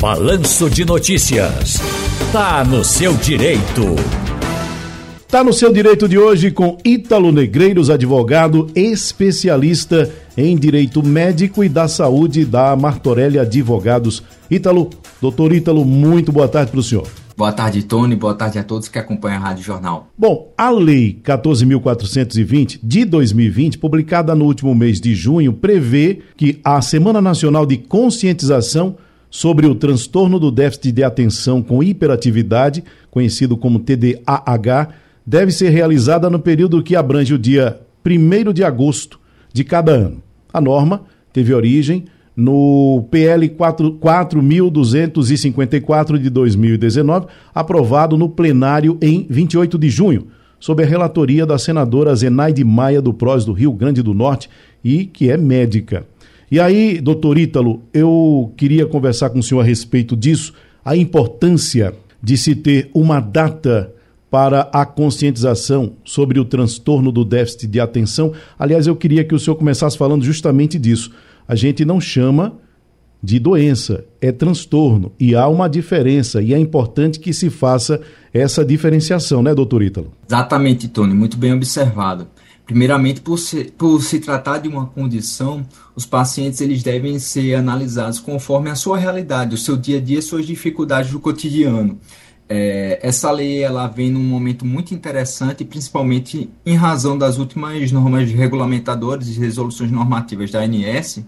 Balanço de Notícias. Tá no seu direito. Tá no seu direito de hoje com Ítalo Negreiros, advogado especialista em direito médico e da saúde da Martorelli Advogados. Ítalo, doutor Ítalo, muito boa tarde para o senhor. Boa tarde, Tony. Boa tarde a todos que acompanham a Rádio Jornal. Bom, a Lei 14.420 de 2020, publicada no último mês de junho, prevê que a Semana Nacional de Conscientização sobre o transtorno do déficit de atenção com hiperatividade, conhecido como TDAH, deve ser realizada no período que abrange o dia 1 de agosto de cada ano. A norma teve origem no PL 4.254 de 2019, aprovado no plenário em 28 de junho, sob a relatoria da senadora Zenaide Maia do PROS do Rio Grande do Norte e que é médica. E aí, doutor Ítalo, eu queria conversar com o senhor a respeito disso, a importância de se ter uma data para a conscientização sobre o transtorno do déficit de atenção. Aliás, eu queria que o senhor começasse falando justamente disso a gente não chama de doença, é transtorno. E há uma diferença, e é importante que se faça essa diferenciação, né, doutor Ítalo? Exatamente, Tony, muito bem observado. Primeiramente, por se, por se tratar de uma condição, os pacientes eles devem ser analisados conforme a sua realidade, o seu dia a dia, suas dificuldades do cotidiano. É, essa lei ela vem num momento muito interessante, principalmente em razão das últimas normas regulamentadoras e resoluções normativas da ANS,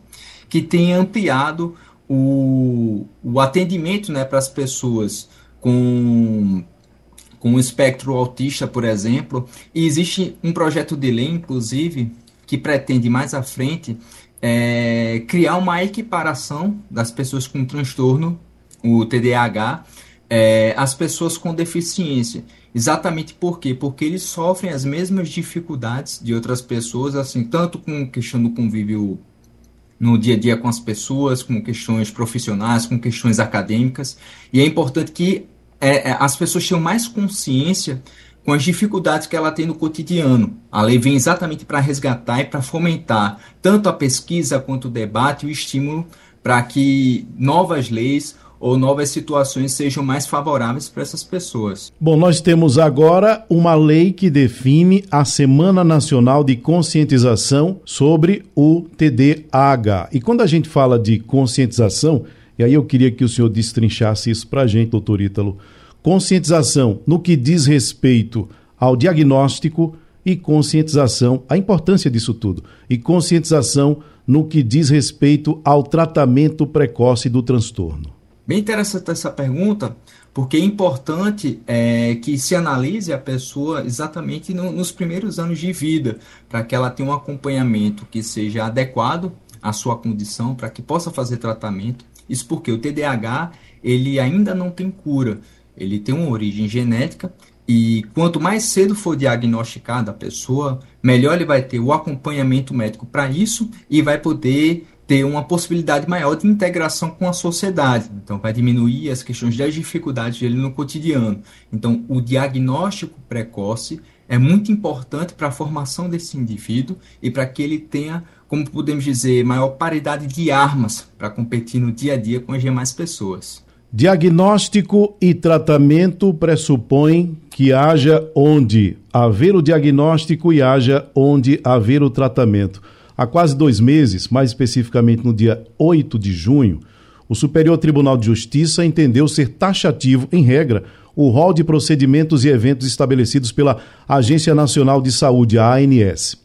que tem ampliado o, o atendimento né, para as pessoas com, com espectro autista, por exemplo. E existe um projeto de lei, inclusive, que pretende mais à frente é, criar uma equiparação das pessoas com transtorno, o TDAH, é, as pessoas com deficiência. Exatamente por quê? Porque eles sofrem as mesmas dificuldades de outras pessoas, assim, tanto com questão do convívio no dia a dia com as pessoas, com questões profissionais, com questões acadêmicas. E é importante que é, é, as pessoas tenham mais consciência com as dificuldades que ela tem no cotidiano. A lei vem exatamente para resgatar e para fomentar tanto a pesquisa quanto o debate e o estímulo para que novas leis ou novas situações sejam mais favoráveis para essas pessoas. Bom, nós temos agora uma lei que define a Semana Nacional de Conscientização sobre o TDAH. E quando a gente fala de conscientização, e aí eu queria que o senhor destrinchasse isso para a gente, doutor Ítalo. Conscientização no que diz respeito ao diagnóstico e conscientização, a importância disso tudo, e conscientização no que diz respeito ao tratamento precoce do transtorno. Bem interessante essa pergunta, porque é importante é, que se analise a pessoa exatamente no, nos primeiros anos de vida, para que ela tenha um acompanhamento que seja adequado à sua condição, para que possa fazer tratamento. Isso porque o TDAH ele ainda não tem cura, ele tem uma origem genética e quanto mais cedo for diagnosticada a pessoa, melhor ele vai ter o acompanhamento médico para isso e vai poder ter uma possibilidade maior de integração com a sociedade. Então, vai diminuir as questões das dificuldades dele no cotidiano. Então, o diagnóstico precoce é muito importante para a formação desse indivíduo e para que ele tenha, como podemos dizer, maior paridade de armas para competir no dia a dia com as demais pessoas. Diagnóstico e tratamento pressupõem que haja onde haver o diagnóstico e haja onde haver o tratamento. Há quase dois meses, mais especificamente no dia 8 de junho, o Superior Tribunal de Justiça entendeu ser taxativo, em regra, o rol de procedimentos e eventos estabelecidos pela Agência Nacional de Saúde, a ANS.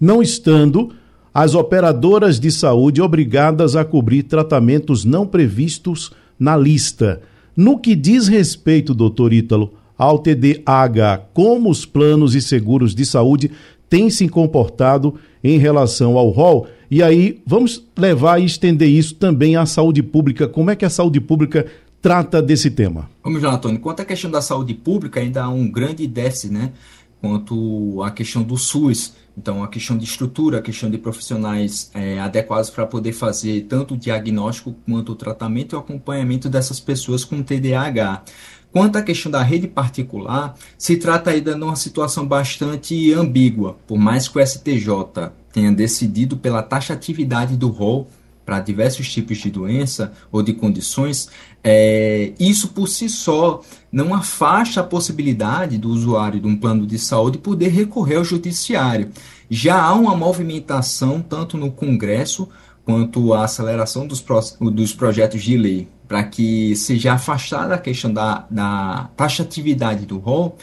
Não estando as operadoras de saúde obrigadas a cobrir tratamentos não previstos na lista. No que diz respeito, doutor Ítalo, ao TDAH, como os planos e seguros de saúde têm se comportado em relação ao rol. E aí vamos levar e estender isso também à saúde pública. Como é que a saúde pública trata desse tema? Vamos lá, Antônio. Quanto à questão da saúde pública, ainda há um grande déficit, né? Quanto à questão do SUS. Então, a questão de estrutura, a questão de profissionais é, adequados para poder fazer tanto o diagnóstico quanto o tratamento e o acompanhamento dessas pessoas com TDAH. Quanto à questão da rede particular, se trata ainda de uma situação bastante ambígua, por mais que o STJ tenha decidido pela taxatividade do rol para diversos tipos de doença ou de condições, é, isso por si só não afasta a possibilidade do usuário de um plano de saúde poder recorrer ao judiciário. Já há uma movimentação tanto no Congresso quanto a aceleração dos, pro, dos projetos de lei para que seja afastada a questão da, da taxatividade do rol,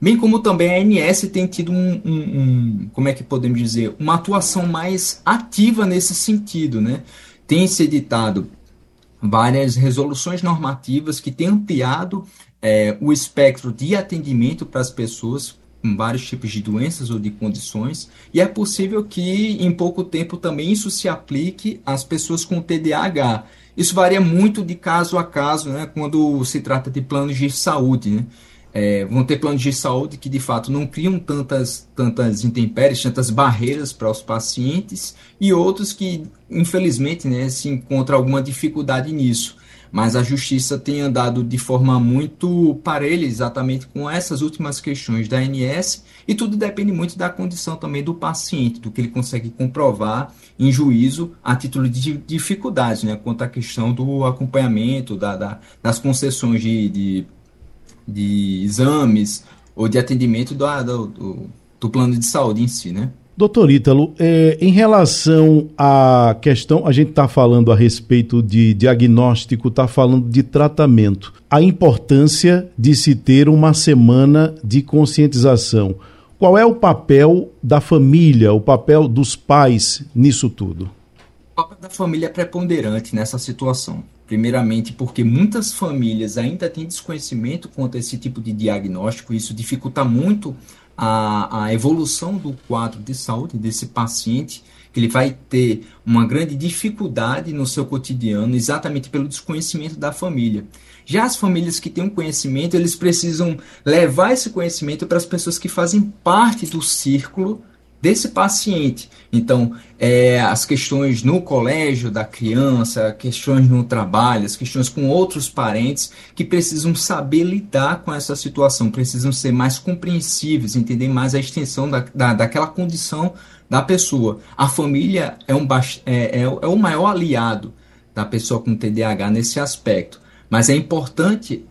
bem como também a ANS tem tido um, um, um, como é que podemos dizer, uma atuação mais ativa nesse sentido, né? Tem se editado várias resoluções normativas que têm ampliado é, o espectro de atendimento para as pessoas com vários tipos de doenças ou de condições, e é possível que em pouco tempo também isso se aplique às pessoas com TDAH. Isso varia muito de caso a caso, né, quando se trata de planos de saúde. Né? É, vão ter planos de saúde que de fato não criam tantas, tantas intempéries, tantas barreiras para os pacientes, e outros que, infelizmente, né, se encontra alguma dificuldade nisso mas a justiça tem andado de forma muito parelha exatamente com essas últimas questões da ANS, e tudo depende muito da condição também do paciente, do que ele consegue comprovar em juízo a título de dificuldades, né, quanto à questão do acompanhamento, da, da das concessões de, de, de, exames ou de atendimento do, do, do plano de saúde em si, né? Doutor Ítalo, é, em relação à questão, a gente está falando a respeito de diagnóstico, está falando de tratamento. A importância de se ter uma semana de conscientização. Qual é o papel da família, o papel dos pais nisso tudo? O papel da família é preponderante nessa situação. Primeiramente, porque muitas famílias ainda têm desconhecimento quanto a esse tipo de diagnóstico, isso dificulta muito a, a evolução do quadro de saúde desse paciente, que ele vai ter uma grande dificuldade no seu cotidiano, exatamente pelo desconhecimento da família. Já as famílias que têm um conhecimento, eles precisam levar esse conhecimento para as pessoas que fazem parte do círculo desse paciente. Então, é, as questões no colégio da criança, questões no trabalho, as questões com outros parentes que precisam saber lidar com essa situação, precisam ser mais compreensíveis, entender mais a extensão da, da, daquela condição da pessoa. A família é, um, é, é, é o maior aliado da pessoa com TDAH nesse aspecto. Mas é importante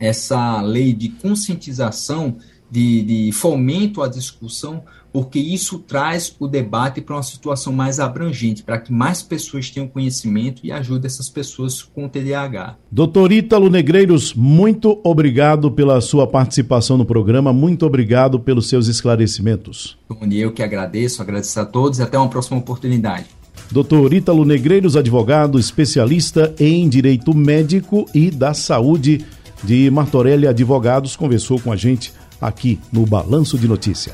essa lei de conscientização, de, de fomento à discussão, porque isso traz o debate para uma situação mais abrangente, para que mais pessoas tenham conhecimento e ajude essas pessoas com TDAH. Doutor Ítalo Negreiros, muito obrigado pela sua participação no programa, muito obrigado pelos seus esclarecimentos. Tony, eu que agradeço, agradeço a todos e até uma próxima oportunidade. Doutor Ítalo Negreiros, advogado especialista em direito médico e da saúde de Martorelli Advogados, conversou com a gente aqui no Balanço de Notícias.